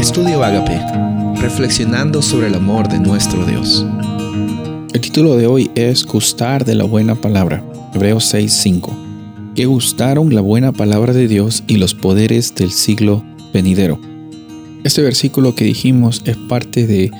Estudio Agape, reflexionando sobre el amor de nuestro Dios. El título de hoy es Gustar de la buena palabra, Hebreos 6:5. Que gustaron la buena palabra de Dios y los poderes del siglo venidero. Este versículo que dijimos es parte de,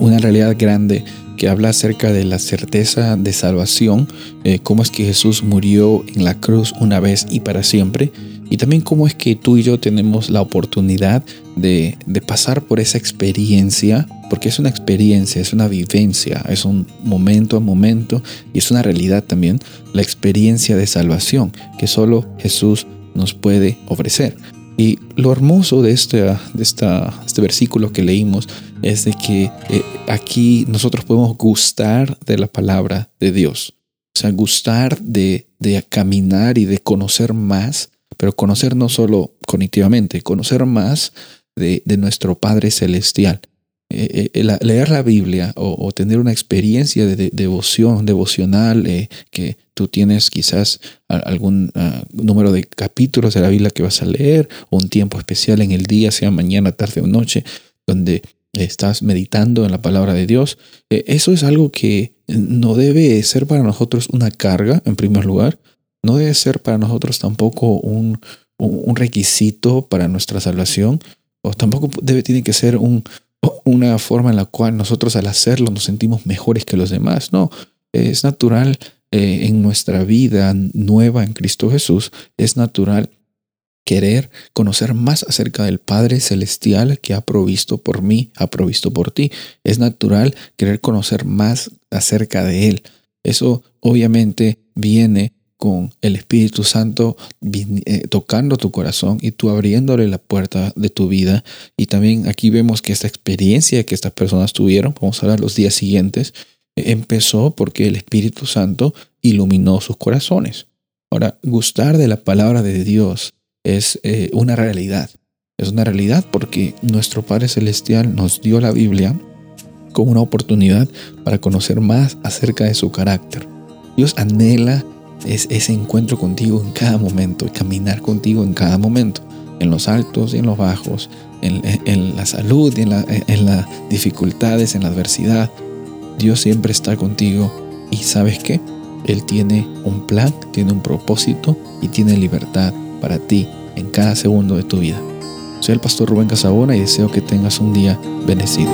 una realidad grande que habla acerca de la certeza de salvación, eh, cómo es que Jesús murió en la cruz una vez y para siempre, y también cómo es que tú y yo tenemos la oportunidad de, de pasar por esa experiencia, porque es una experiencia, es una vivencia, es un momento a momento y es una realidad también, la experiencia de salvación que solo Jesús nos puede ofrecer. Y lo hermoso de este, de esta, este versículo que leímos es de que eh, aquí nosotros podemos gustar de la palabra de Dios. O sea, gustar de, de caminar y de conocer más, pero conocer no solo cognitivamente, conocer más de, nuestro Padre Celestial. Eh, eh, leer la Biblia o, tener una experiencia de, devoción, devocional, eh, que tú tienes quizás algún ah, número de capítulos de la Biblia que vas a leer, o un tiempo especial en el día, sea mañana, tarde o noche, donde estás meditando en la palabra de Dios, eso es algo que no debe ser para nosotros una carga, en primer lugar, no debe ser para nosotros tampoco un, un requisito para nuestra salvación, o tampoco debe, tiene que ser un, una forma en la cual nosotros al hacerlo nos sentimos mejores que los demás. No, es natural eh, en nuestra vida nueva en Cristo Jesús, es natural querer conocer más acerca del Padre Celestial que ha provisto por mí, ha provisto por ti. Es natural querer conocer más acerca de Él. Eso obviamente viene con el Espíritu Santo eh, tocando tu corazón y tú abriéndole la puerta de tu vida. Y también aquí vemos que esta experiencia que estas personas tuvieron, vamos a ver los días siguientes, empezó porque el Espíritu Santo iluminó sus corazones. Ahora, gustar de la palabra de Dios es eh, una realidad. Es una realidad porque nuestro Padre Celestial nos dio la Biblia como una oportunidad para conocer más acerca de su carácter. Dios anhela es ese encuentro contigo en cada momento caminar contigo en cada momento, en los altos y en los bajos, en, la salud y en, en las dificultades, en la adversidad. Dios siempre está contigo y sabes qué? Él tiene un plan, tiene un propósito y tiene libertad para ti en cada segundo de tu vida. Soy el pastor Rubén Casabona y deseo que tengas un día bendecido.